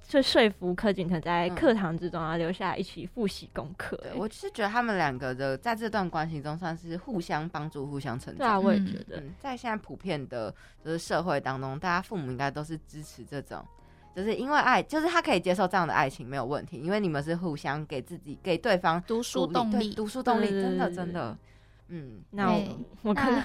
就说服柯景腾在课堂之中要留下来一起复习功课。我是觉得他们两个的在这段关系中算是互相帮助、互相成长。对啊，我也觉得，在现在普遍的就是社会当中，大家父母应该都是支持这种。就是因为爱，就是他可以接受这样的爱情没有问题，因为你们是互相给自己、给对方读书动力，读书动力，真的真的，嗯，那我我刚。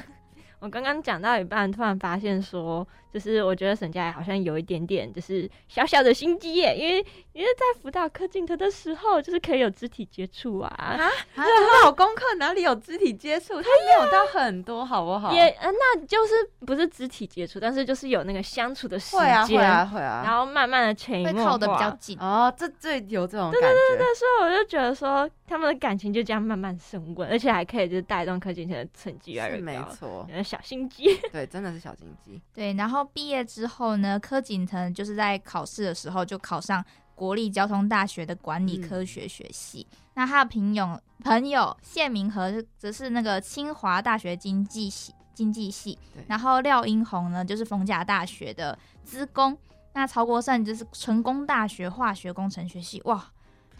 我刚刚讲到一半，突然发现说，就是我觉得沈佳宜好像有一点点，就是小小的心机耶，因为因为在辅导柯景腾的时候，就是可以有肢体接触啊啊！辅导功课哪里有肢体接触？他没有到很多，好不好？也呃，那就是不是肢体接触，但是就是有那个相处的时间，会啊会啊会啊，然后慢慢的潜移默化，靠的比较紧哦，这最有这种感觉。对对对对，所以我就觉得说，他们的感情就这样慢慢升温，而且还可以就是带动柯景腾的成绩越来越高，没错。小心机，对，真的是小心机。对，然后毕业之后呢，柯景腾就是在考试的时候就考上国立交通大学的管理科学学系。那他的朋友朋友谢明和则是那个清华大学经济系经济系。然后廖英宏呢，就是逢甲大学的资工。那曹国胜就是成功大学化学工程学系。哇，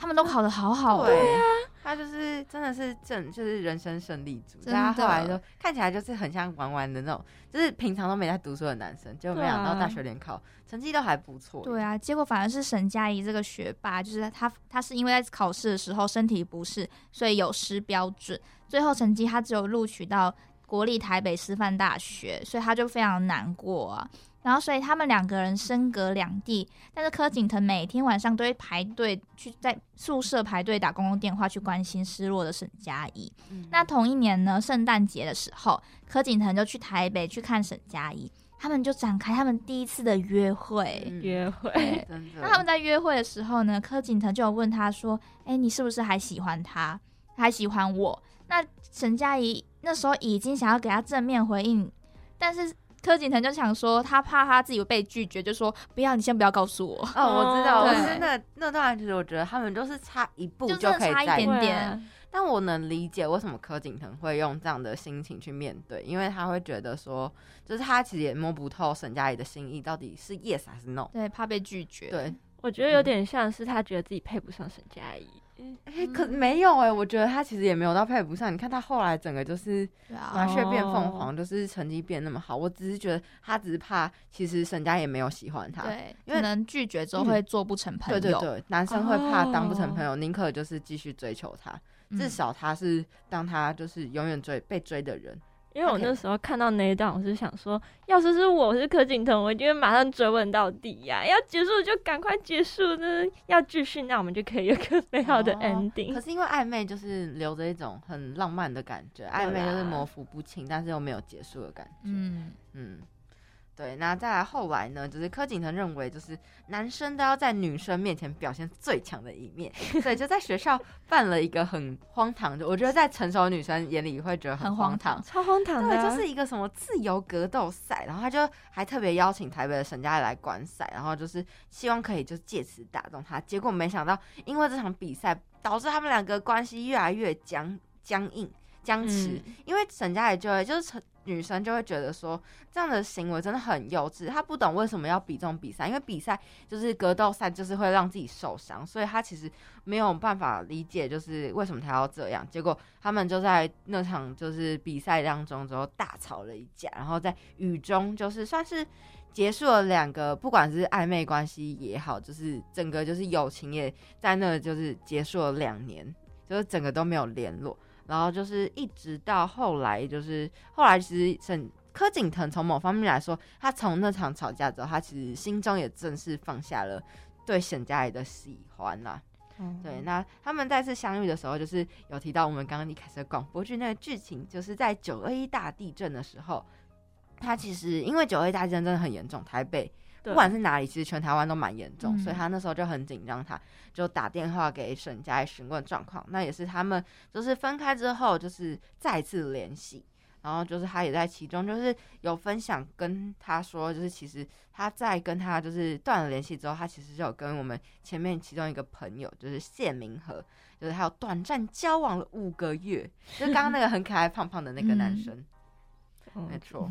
他们都考得好好。对啊。他就是真的是正，就是人生胜利组。大家后来都看起来就是很像玩玩的那种，就是平常都没在读书的男生，就没想到大学联考成绩都还不错。对啊，结果反而是沈佳宜这个学霸，就是他他是因为在考试的时候身体不适，所以有失标准，最后成绩他只有录取到国立台北师范大学，所以他就非常难过啊。然后，所以他们两个人身隔两地，但是柯景腾每天晚上都会排队去在宿舍排队打公共电话去关心失落的沈佳宜。那同一年呢，圣诞节的时候，柯景腾就去台北去看沈佳宜，他们就展开他们第一次的约会。约会，那他们在约会的时候呢，柯景腾就有问他说：“哎，你是不是还喜欢他？还喜欢我？”那沈佳宜那时候已经想要给他正面回应，但是。柯景腾就想说，他怕他自己被拒绝，就说不要，你先不要告诉我。哦，我知道，真的那段其实我觉得他们都是差一步就可以差一点点。但我能理解为什么柯景腾会用这样的心情去面对，因为他会觉得说，就是他其实也摸不透沈佳宜的心意到底是 yes 还是 no。对，怕被拒绝。对，我觉得有点像是他觉得自己配不上沈佳宜。哎，可没有哎，我觉得他其实也没有到配不上。你看他后来整个就是麻雀变凤凰，就是成绩变那么好。我只是觉得他只是怕，其实沈佳也没有喜欢他，对，可能拒绝之后会做不成朋友。对对对，男生会怕当不成朋友，宁可就是继续追求他，至少他是当他就是永远追被追的人。因为我那时候看到那一段，我是想说，要是是我是柯景腾，我一定会马上追问到底呀！要结束就赶快结束呢，要继续那我们就可以有个美好的 ending。可是因为暧昧就是留着一种很浪漫的感觉，暧昧就是模糊不清，但是又没有结束的感觉。嗯嗯。对，那再来后来呢？就是柯景腾认为，就是男生都要在女生面前表现最强的一面，所以就在学校办了一个很荒唐的，我觉得在成熟女生眼里会觉得很荒唐，超荒唐的，就是一个什么自由格斗赛，然后他就还特别邀请台北的沈佳宜来观赛，然后就是希望可以就借此打动他。结果没想到，因为这场比赛导致他们两个关系越来越僵僵硬僵持，因为沈佳宜就会就是成。女生就会觉得说这样的行为真的很幼稚，她不懂为什么要比这种比赛，因为比赛就是格斗赛，就是会让自己受伤，所以她其实没有办法理解就是为什么她要这样。结果他们就在那场就是比赛当中之后大吵了一架，然后在雨中就是算是结束了两个不管是暧昧关系也好，就是整个就是友情也在那就是结束了两年，就是整个都没有联络。然后就是一直到后来，就是后来其实沈柯景腾从某方面来说，他从那场吵架之后，他其实心中也正式放下了对沈佳宜的喜欢啦。对，那他们再次相遇的时候，就是有提到我们刚刚一开始广播剧那个剧情，就是在九二一大地震的时候，他其实因为九二一大地震真的很严重，台北不管是哪里，其实全台湾都蛮严重，所以他那时候就很紧张，他就打电话给沈佳宜询问状况。那也是他们就是分开之后，就是再次联系。然后就是他也在其中，就是有分享跟他说，就是其实他在跟他就是断了联系之后，他其实就有跟我们前面其中一个朋友，就是谢明和，就是还有短暂交往了五个月，就刚刚那个很可爱胖胖的那个男生，没错，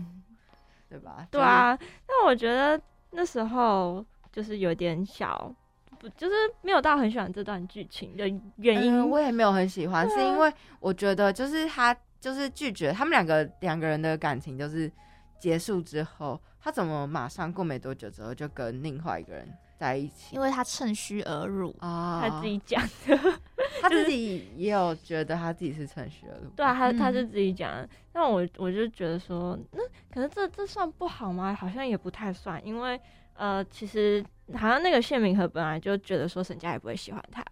对吧？对啊，那我觉得那时候就是有点小，不就是没有到很喜欢这段剧情的原因，我也没有很喜欢，是因为我觉得就是他。就是拒绝他们两个两个人的感情，就是结束之后，他怎么马上过没多久之后就跟另外一个人在一起？因为他趁虚而入啊，他自己讲的，他自己也有觉得他自己是趁虚而入。对啊，他他是自己讲。那我我就觉得说，那可是这这算不好吗？好像也不太算，因为呃，其实好像那个谢明和本来就觉得说沈佳也不会喜欢他，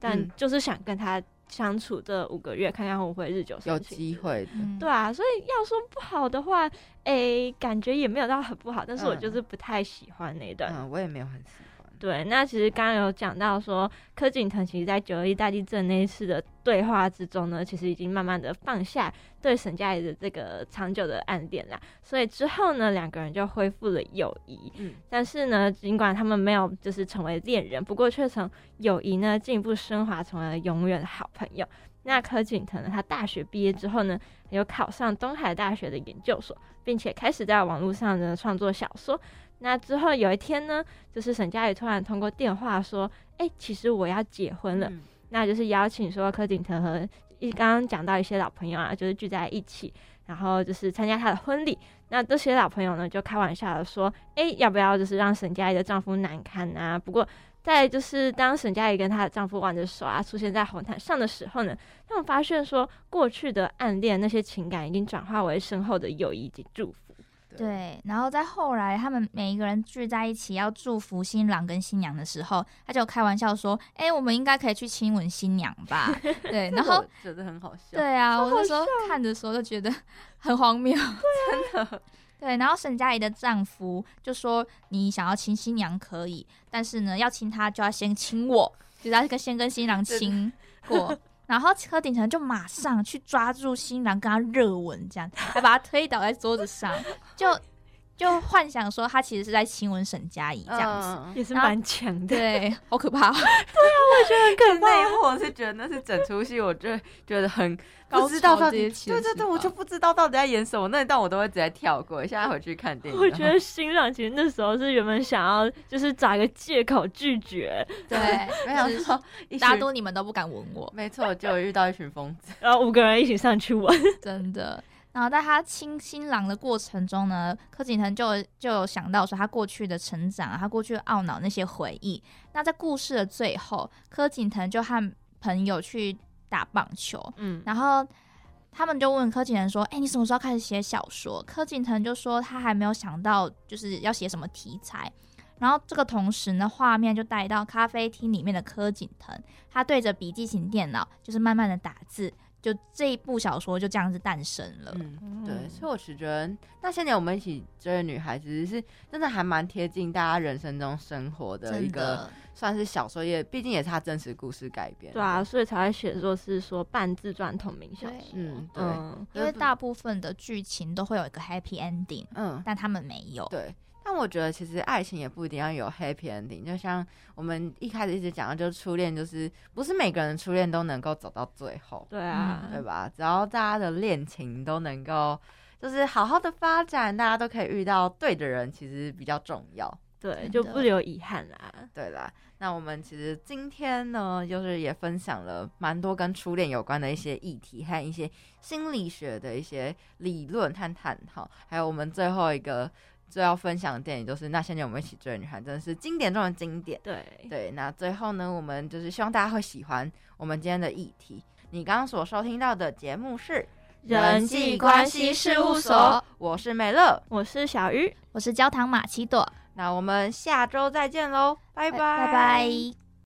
但就是想跟他。相处这五个月，看看会不会日久生有机会的，对啊，所以要说不好的话，哎，感觉也没有到很不好，但是我就是不太喜欢那一段，嗯，我也没有很喜欢。对，那其实刚刚有讲到说，柯景腾其实在九二一大地震那一次的对话之中呢，其实已经慢慢的放下对沈佳宜的这个长久的暗恋啦，所以之后呢，两个人就恢复了友谊。嗯，但是呢，尽管他们没有就是成为恋人，不过却从友谊呢进一步升华成为了永远的好朋友。那柯景腾呢，他大学毕业之后呢，有考上东海大学的研究所，并且开始在网络上呢创作小说。那之后有一天呢，就是沈佳宜突然通过电话说：“哎，其实我要结婚了。”那就是邀请说柯景腾和一刚刚讲到一些老朋友啊，就是聚在一起，然后就是参加他的婚礼。那这些老朋友呢，就开玩笑的说：“哎，要不要就是让沈佳宜的丈夫难堪啊？”不过在就是当沈佳宜跟她的丈夫挽着手啊，出现在红毯上的时候呢，他们发现说过去的暗恋那些情感已经转化为深厚的友谊及祝福。对，然后在后来，他们每一个人聚在一起要祝福新郎跟新娘的时候，他就开玩笑说：“哎，我们应该可以去亲吻新娘吧？”对，然后觉得很好笑。对啊，我那时候看的时候就觉得 很荒谬，真的。对，然后沈佳宜的丈夫就说：“你想要亲新娘可以，但是呢，要亲她就要先亲我，就是要跟先跟新郎亲过。”然后柯景腾就马上去抓住新郎，跟他热吻，这样还把他推倒在桌子上，就就幻想说他其实是在亲吻沈佳宜这样子，也是蛮强的，对，好可怕。对啊，我也觉得很可怕。那一幕我是觉得那是整出戏，我就觉得很。不知道到底，对对对，我就不知道到底在演什么，那一段我都会直接跳过。现在回去看电影，我觉得新郎其实那时候是原本想要就是找一个借口拒绝，对，没想到大多你们都不敢吻我，没错，就遇到一群疯子，然后五个人一起上去吻，真的。然后在他亲新郎的过程中呢，柯景腾就就有想到说他过去的成长，他过去懊恼那些回忆。那在故事的最后，柯景腾就和朋友去。打棒球，嗯，然后他们就问柯景腾说：“哎，你什么时候开始写小说？”柯景腾就说他还没有想到就是要写什么题材。然后这个同时呢，画面就带到咖啡厅里面的柯景腾，他对着笔记型电脑就是慢慢的打字。就这一部小说就这样子诞生了。嗯，对，所以我是觉得那些年我们一起追的女孩子是真的还蛮贴近大家人生中生活的一个，算是小说，也毕竟也是他真实故事改编。对啊，所以才会写作是说半自传同名小说。嗯，对，因为大部分的剧情都会有一个 happy ending，嗯，但他们没有。对。但我觉得其实爱情也不一定要有 happy ending，就像我们一开始一直讲的，就是初恋，就是不是每个人初恋都能够走到最后，对啊，对吧？只要大家的恋情都能够就是好好的发展，大家都可以遇到对的人，其实比较重要，对，就不留遗憾啦。对啦，那我们其实今天呢，就是也分享了蛮多跟初恋有关的一些议题和一些心理学的一些理论和探讨，还有我们最后一个。最要分享的电影就是那些年我们一起追的女孩真的是经典中的经典。对。对那最后呢我们就是希望大家会喜欢我们今天的议题。你刚刚所收听到的节目是人际关系事务所我是美乐。我是小鱼。我是焦糖玛奇朵。那我们下周再见喽拜拜拜拜。